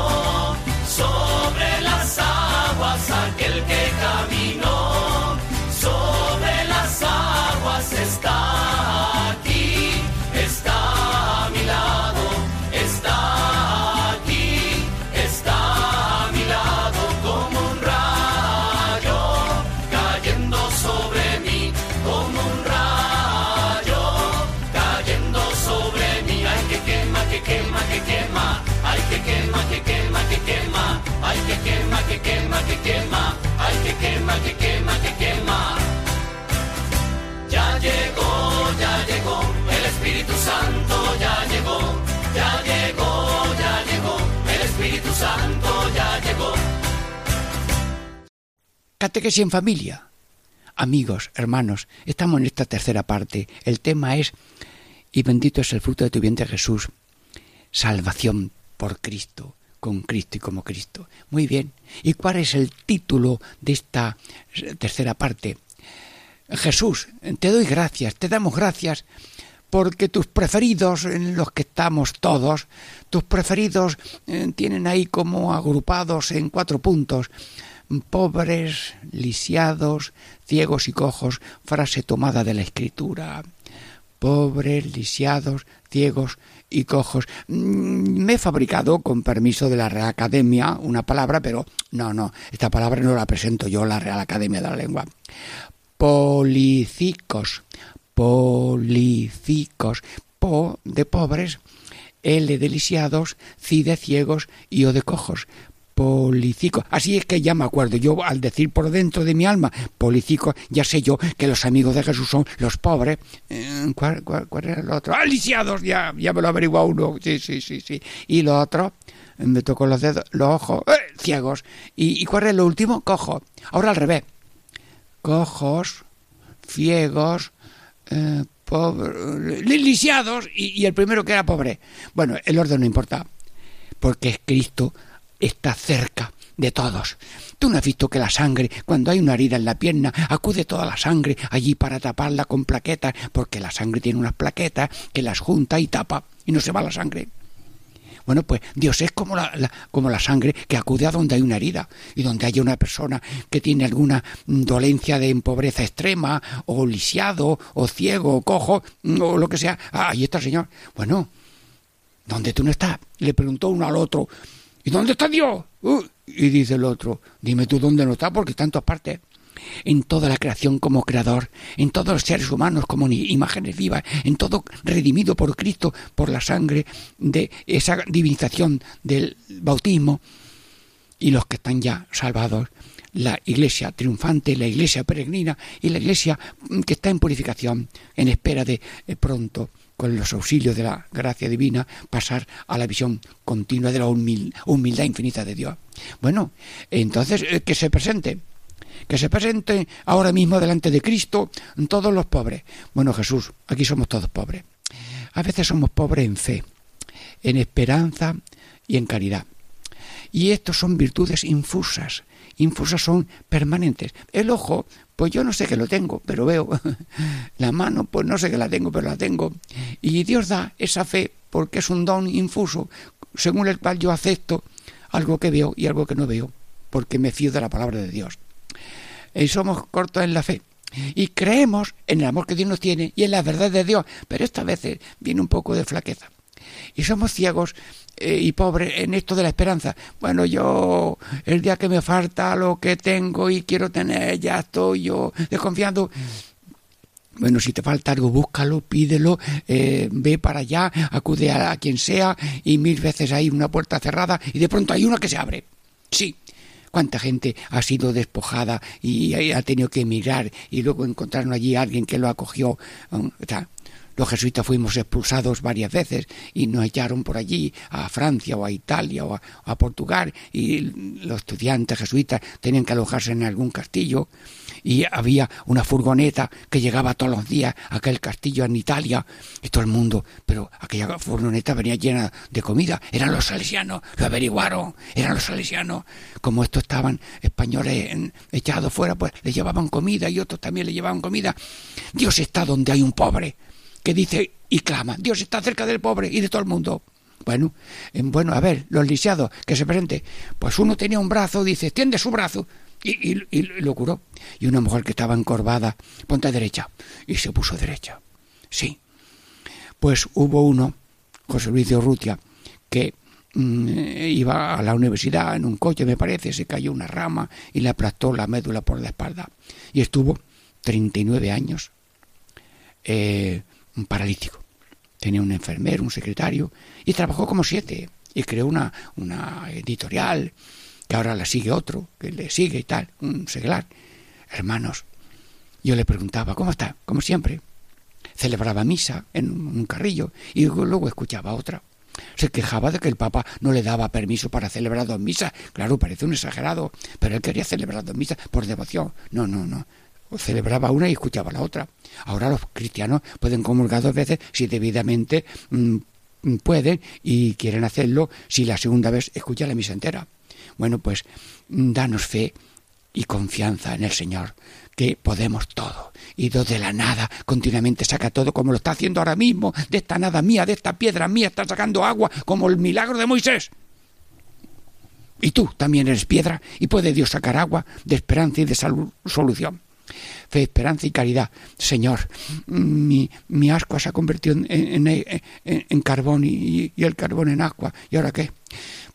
Catequesis en familia. Amigos, hermanos, estamos en esta tercera parte. El tema es, y bendito es el fruto de tu vientre Jesús, salvación por Cristo, con Cristo y como Cristo. Muy bien. ¿Y cuál es el título de esta tercera parte? Jesús, te doy gracias, te damos gracias porque tus preferidos, en los que estamos todos, tus preferidos eh, tienen ahí como agrupados en cuatro puntos pobres, lisiados, ciegos y cojos, frase tomada de la escritura. Pobres, lisiados, ciegos y cojos. Mm, me he fabricado, con permiso de la Real Academia, una palabra, pero no, no, esta palabra no la presento yo, la Real Academia de la Lengua. Policicos, policicos, po de pobres, L de lisiados, ci de ciegos y O de cojos Así es que ya me acuerdo. Yo al decir por dentro de mi alma policico, ya sé yo que los amigos de Jesús son los pobres. Eh, ¿Cuál, era el otro? ¡Aliciados! Ya, ya me lo averigua uno. Sí, sí, sí, sí. Y lo otro, me tocó los dedos, los ojos, ¡eh! ciegos. ¿Y, cuál es lo último? Cojo. Ahora al revés. Cojos, ciegos, eh, pobres, lisiados y, y el primero que era pobre. Bueno, el orden no importa, porque es Cristo está cerca de todos. Tú no has visto que la sangre, cuando hay una herida en la pierna, acude toda la sangre allí para taparla con plaquetas, porque la sangre tiene unas plaquetas que las junta y tapa y no se va la sangre. Bueno, pues Dios es como la, como la sangre que acude a donde hay una herida y donde haya una persona que tiene alguna dolencia de pobreza extrema, o lisiado, o ciego, o cojo, o lo que sea. Ah, ahí está el Señor. Bueno, ¿dónde tú no estás? Le preguntó uno al otro. ¿Y dónde está Dios? Uh, y dice el otro, dime tú dónde no está, porque está en todas partes. En toda la creación como creador, en todos los seres humanos como imágenes vivas, en todo redimido por Cristo, por la sangre de esa divinización del bautismo, y los que están ya salvados, la iglesia triunfante, la iglesia peregrina y la iglesia que está en purificación, en espera de eh, pronto con los auxilios de la gracia divina, pasar a la visión continua de la humildad infinita de Dios. Bueno, entonces eh, que se presente, que se presente ahora mismo delante de Cristo todos los pobres. Bueno, Jesús, aquí somos todos pobres. A veces somos pobres en fe, en esperanza y en caridad. Y estos son virtudes infusas, infusas son permanentes. El ojo pues yo no sé que lo tengo, pero veo. [laughs] La mano, pues no sé que la tengo, pero la tengo. Y Dios da esa fe porque es un don infuso, según el cual yo acepto algo que veo y algo que no veo, porque me fío de la palabra de Dios. Y somos cortos en la fe. Y creemos en el amor que Dios nos tiene y en la verdad de Dios, pero esta vez viene un poco de flaqueza. Y somos ciegos eh, y pobre en esto de la esperanza. Bueno, yo el día que me falta lo que tengo y quiero tener, ya estoy yo desconfiando. Bueno, si te falta algo, búscalo, pídelo, eh, ve para allá, acude a, quien sea y mil veces hay una puerta cerrada y de pronto hay una que se abre. Sí, cuánta gente ha sido despojada y ha tenido que emigrar y luego encontraron allí alguien que lo acogió. Um, los jesuitas fuimos expulsados varias veces y nos echaron por allí a Francia o a Italia o a, Portugal y los estudiantes jesuitas tenían que alojarse en algún castillo y había una furgoneta que llegaba todos los días a aquel castillo en Italia y todo el mundo, pero aquella furgoneta venía llena de comida, eran los salesianos, lo averiguaron, eran los salesianos, como estos estaban españoles echados fuera, pues les llevaban comida y otros también le llevaban comida. Dios está donde hay un pobre, que dice y clama, Dios está cerca del pobre y de todo el mundo. Bueno, bueno, a ver, los lisiados, que se presente. Pues uno tenía un brazo, dice, extiende su brazo, y, y, lo curó. Y una mujer que estaba encorvada, ponte derecha, y se puso derecha. Sí. Pues hubo uno, José Luis de Urrutia, que mm, iba a la universidad en un coche, me parece, se cayó una rama y le aplastó la médula por la espalda. Y estuvo 39 años eh, un paralítico. Tenía un enfermero, un secretario, y trabajó como siete. Y creó una, una editorial que ahora la sigue otro, que le sigue y tal, un seglar. Hermanos, yo le preguntaba, ¿cómo está? Como siempre. Celebraba misa en un carrillo y luego escuchaba otra. Se quejaba de que el Papa no le daba permiso para celebrar dos misas. Claro, parece un exagerado, pero él quería celebrar dos misas por devoción. No, no, no. Celebraba una y escuchaba la otra. Ahora los cristianos pueden comulgar dos veces si debidamente mm, pueden y quieren hacerlo si la segunda vez escucha la misa entera. Bueno, pues mm, danos fe y confianza en el Señor, que podemos todo. Y de la nada continuamente saca todo como lo está haciendo ahora mismo, de esta nada mía, de esta piedra mía, está sacando agua como el milagro de Moisés. Y tú también eres piedra y puede Dios sacar agua de esperanza y de solución. Fe, esperanza y caridad. Señor, mi, mi ascua se ha convertido en, en, carbón y, y el carbón en agua. ¿Y ahora qué?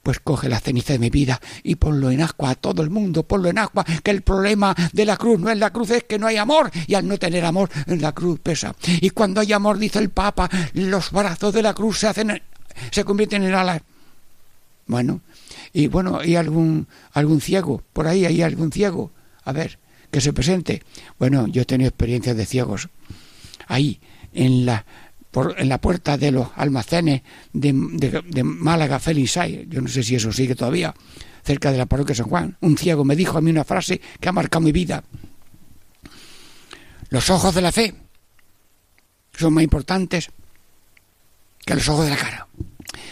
pues coge la ceniza de mi vida y ponlo en agua a todo el mundo, ponlo en agua, que el problema de la cruz no es la cruz, es que no hay amor, y al no tener amor, la cruz pesa. Y cuando hay amor, dice el Papa, los brazos de la cruz se hacen, se convierten en alas. Bueno, y bueno, ¿hay algún, algún ciego? Por ahí hay algún ciego. A ver, que se presente. Bueno, yo he tenido experiencias de ciegos. Ahí, en la, en la puerta de los almacenes de, de, Málaga Felisay, yo no sé si eso sigue todavía, cerca de la parroquia de San Juan, un ciego me dijo a mí una frase que ha marcado mi vida. Los ojos de la fe son más importantes que los ojos de la cara.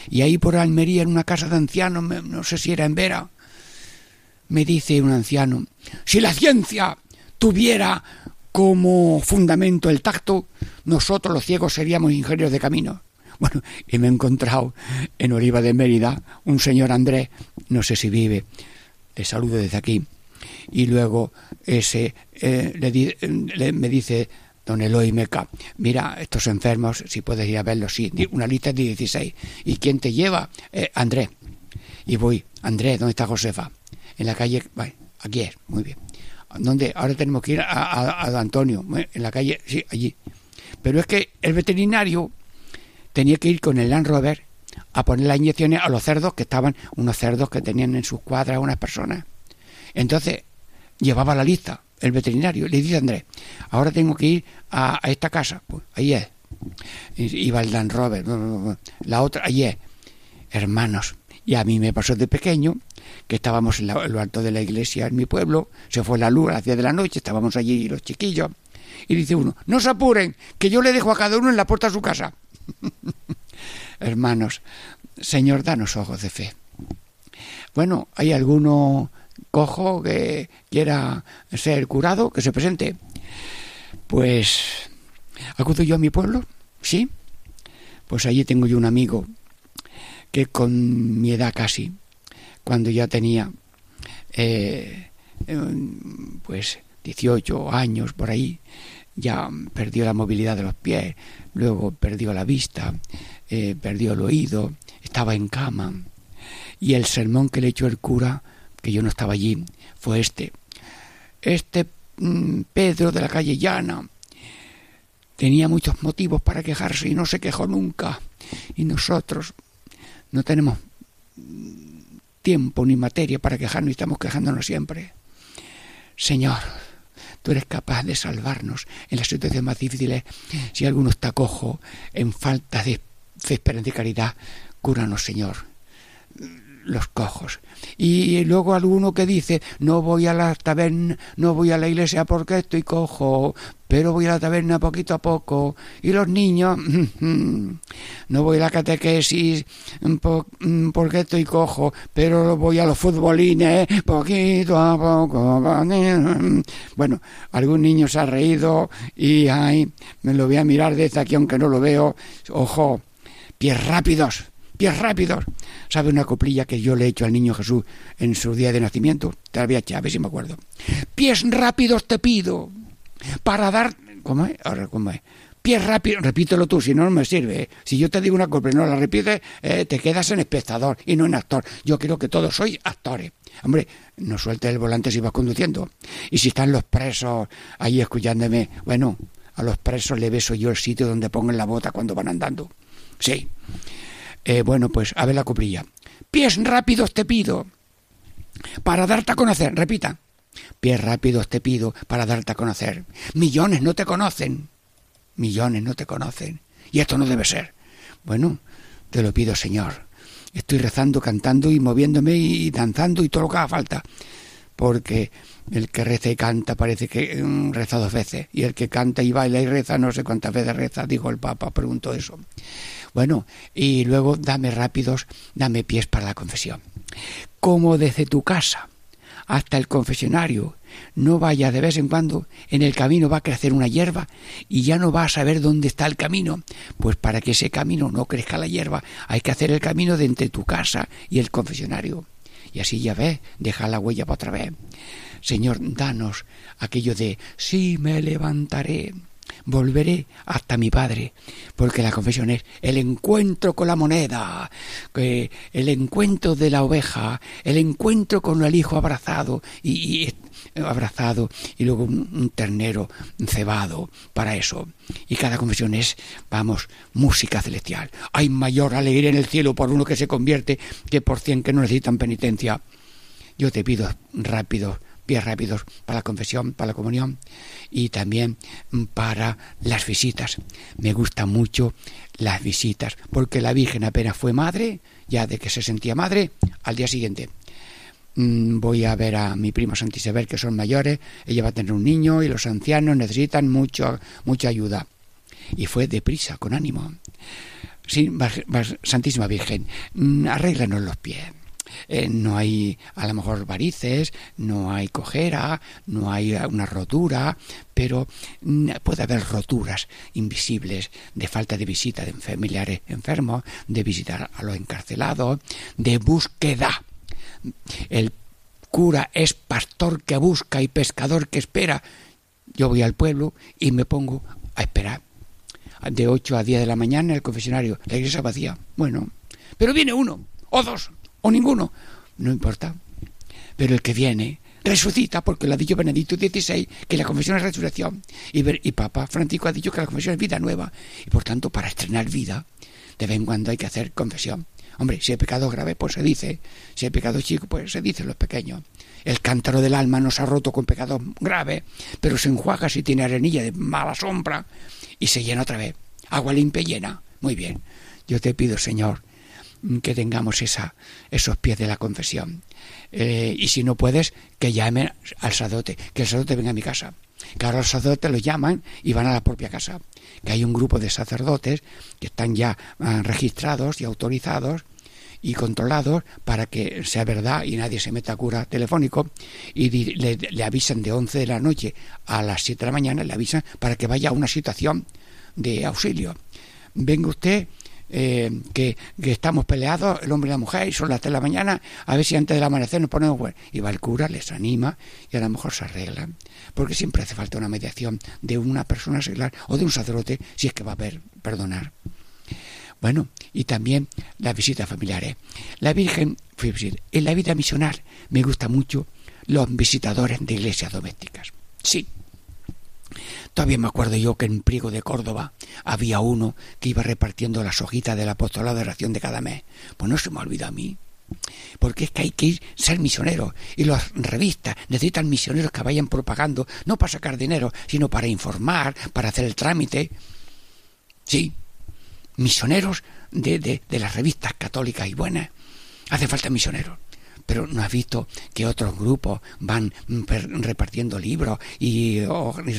Y ahí por Almería, en una casa de ancianos, no sé si era en Vera, me dice un anciano, si la ciencia tuviera como fundamento el tacto, nosotros los ciegos seríamos ingenieros de camino. Bueno, y me he encontrado en Oliva de Mérida un señor Andrés, no sé si vive, le saludo desde aquí, y luego ese eh, me dice don Eloy Meca, mira, estos enfermos, si puedes ir a verlos, sí, una lista de 16. ¿Y quién te lleva? Eh, Andrés. Y voy, Andrés, ¿dónde está Josefa? En la calle, aquí es, muy bien. ¿Dónde? Ahora tenemos que ir a, a, Antonio, en la calle, sí, allí. Pero es que el veterinario tenía que ir con el Land Rover a poner las inyecciones a los cerdos que estaban, unos cerdos que tenían en sus cuadras unas personas. Entonces, llevaba la lista el veterinario. Le dice a Andrés, ahora tengo que ir a, esta casa. Pues ahí es. Iba el Land Rover. La otra, ahí es. Hermanos. Y a mí me pasó de pequeño que estábamos en, lo alto de la iglesia en mi pueblo, se fue la luz a las 10 de la noche, estábamos allí los chiquillos, y dice uno, no se apuren, que yo le dejo a cada uno en la puerta de su casa. [laughs] Hermanos, Señor, danos ojos de fe. Bueno, ¿hay alguno cojo que quiera ser curado, que se presente? Pues, ¿acudo yo a mi pueblo? Sí. Pues allí tengo yo un amigo que con mi edad casi, cuando ya tenía eh, pues 18 años por ahí, ya perdió la movilidad de los pies, luego perdió la vista, eh, perdió el oído, estaba en cama. Y el sermón que le echó el cura, que yo no estaba allí, fue este. Este mm, Pedro de la calle Llana tenía muchos motivos para quejarse y no se quejó nunca. Y nosotros no tenemos tiempo ni materia para quejarnos y estamos quejándonos siempre. Señor, tú eres capaz de salvarnos en las situaciones más difíciles. Si alguno está cojo, en falta de esperanza y caridad, cúranos, Señor los cojos. Y luego alguno que dice, no voy a la taberna, no voy a la iglesia porque estoy cojo, pero voy a la taberna poquito a poco. Y los niños, no voy a la catequesis porque estoy cojo, pero voy a los futbolines poquito a poco. [laughs] Bueno, algún niño se ha reído y ay, me lo voy a mirar desde aquí aunque no lo veo. Ojo, pies rápidos pies rápidos. ¿Sabe una coplilla que yo le he hecho al niño Jesús en su día de nacimiento? Te la voy a echar, a ver si me acuerdo. Pies rápidos te pido para dar... ¿Cómo es? Ahora, ¿cómo es? Pies rápidos, repítelo tú, si no, no me sirve. Si yo te digo una copla y no la repites, eh, te quedas en espectador y no en actor. Yo creo que todos sois actores. Hombre, no sueltes el volante si vas conduciendo. Y si están los presos ahí escuchándome, bueno, a los presos le beso yo el sitio donde pongan la bota cuando van andando. Sí. Eh, bueno, pues a ver la coprilla. Pies rápidos te pido para darte a conocer, repita, pies rápidos te pido para darte a conocer. Millones no te conocen, millones no te conocen, y esto no debe ser. Bueno, te lo pido, Señor. Estoy rezando, cantando y moviéndome y danzando y todo lo que haga falta. Porque el que reza y canta parece que mm, reza dos veces. Y el que canta y baila y reza no sé cuántas veces reza, dijo el Papa, preguntó eso. Bueno, y luego dame rápidos, dame pies para la confesión. Como desde tu casa hasta el confesionario no vaya de vez en cuando, en el camino va a crecer una hierba y ya no va a saber dónde está el camino. Pues para que ese camino no crezca la hierba, hay que hacer el camino de entre tu casa y el confesionario. Y así ya ves, deja la huella para otra vez. Señor, danos aquello de sí me levantaré volveré hasta mi Padre, porque la confesión es el encuentro con la moneda, el encuentro de la oveja, el encuentro con el hijo abrazado y, abrazado y luego un, ternero cebado para eso. Y cada confesión es, vamos, música celestial. Hay mayor alegría en el cielo por uno que se convierte que por cien que no necesitan penitencia. Yo te pido rápido pies rápidos para la confesión, para la comunión y también para las visitas. Me gustan mucho las visitas porque la Virgen apenas fue madre, ya de que se sentía madre, al día siguiente mm, voy a ver a mi primo Santisabel que son mayores, ella va a tener un niño y los ancianos necesitan mucho, mucha ayuda. Y fue deprisa, con ánimo. Santísima Virgen, mm, arréglanos los pies eh, no hay a lo mejor varices, no hay cojera, no hay una rotura, pero mm, puede haber roturas invisibles de falta de visita de familiares enfermos, de visitar a los encarcelados, de búsqueda. El cura es pastor que busca y pescador que espera. Yo voy al pueblo y me pongo a esperar. De 8 a 10 de la mañana en el confesionario, la iglesia vacía. Bueno, pero viene uno o dos o ninguno, no importa. Pero el que viene resucita, porque lo ha dicho Benedicto XVI, que la confesión es resurrección. Y, Papa Francisco ha dicho que la confesión es vida nueva. Y por tanto, para estrenar vida, de vez en cuando hay que hacer confesión. Hombre, si hay pecado grave, pues se dice. Si hay pecado chico, pues se dice los pequeños. El cántaro del alma no se ha roto con pecado grave, pero se enjuaga si tiene arenilla de mala sombra y se llena otra vez. Agua limpia y llena. Muy bien. Yo te pido, Señor, que tengamos esa, esos pies de la confesión. Eh, y si no puedes, que llamen al sacerdote, que el sacerdote venga a mi casa. Ahora los sacerdotes los llaman y van a la propia casa. Que hay un grupo de sacerdotes que están ya ah, registrados y autorizados y controlados para que sea verdad y nadie se meta a cura telefónico y le, le, avisan de 11 de la noche a las 7 de la mañana, le avisan para que vaya a una situación de auxilio. Venga usted eh, que, estamos peleados, el hombre y la mujer, y son las 3 de la mañana, a ver si antes del amanecer nos ponemos bueno. Y va el cura, les anima y a lo mejor se arreglan. Porque siempre hace falta una mediación de una persona seglar o de un sacerdote si es que va a haber perdonar. Bueno, y también las visitas familiares. La Virgen, en la vida misional me gusta mucho los visitadores de iglesias domésticas. Sí, Todavía me acuerdo yo que en Priego de Córdoba había uno que iba repartiendo las hojitas del apostolado de oración de cada mes. Pues no se me olvida a mí. Porque es que hay que ir, ser misionero. Y las revistas necesitan misioneros que vayan propagando, no para sacar dinero, sino para informar, para hacer el trámite. Sí, misioneros de, de, de las revistas católicas y buenas. Hace falta misioneros pero no has visto que otros grupos van repartiendo libros y,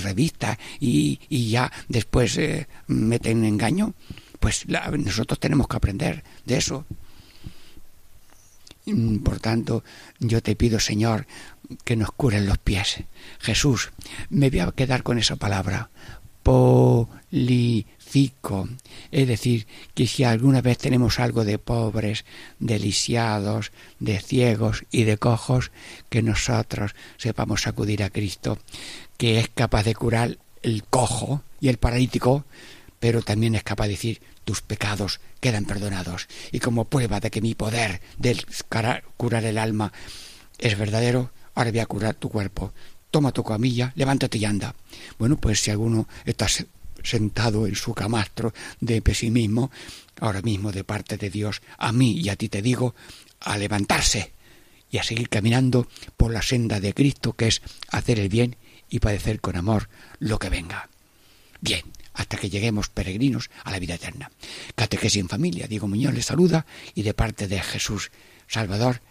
revistas y, ya después eh, meten engaño. Pues nosotros tenemos que aprender de eso. Mm, por tanto, yo te pido, Señor, que nos curen los pies. Jesús, me voy a quedar con esa palabra. Poli es decir, que si alguna vez tenemos algo de pobres, de lisiados, de ciegos y de cojos, que nosotros sepamos acudir a Cristo, que es capaz de curar el cojo y el paralítico, pero también es capaz de decir tus pecados quedan perdonados. Y como prueba de que mi poder de curar el alma es verdadero, ahora voy a curar tu cuerpo. Toma tu camilla, levántate y anda. Bueno, pues si alguno está sentado en su camastro de pesimismo, ahora mismo de parte de Dios, a mí y a ti te digo, a levantarse y a seguir caminando por la senda de Cristo, que es hacer el bien y padecer con amor lo que venga. Bien, hasta que lleguemos peregrinos a la vida eterna. Catequesis en familia. Diego Muñoz les saluda y de parte de Jesús Salvador,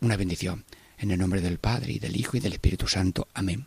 una bendición. En el nombre del Padre y del Hijo y del Espíritu Santo. Amén.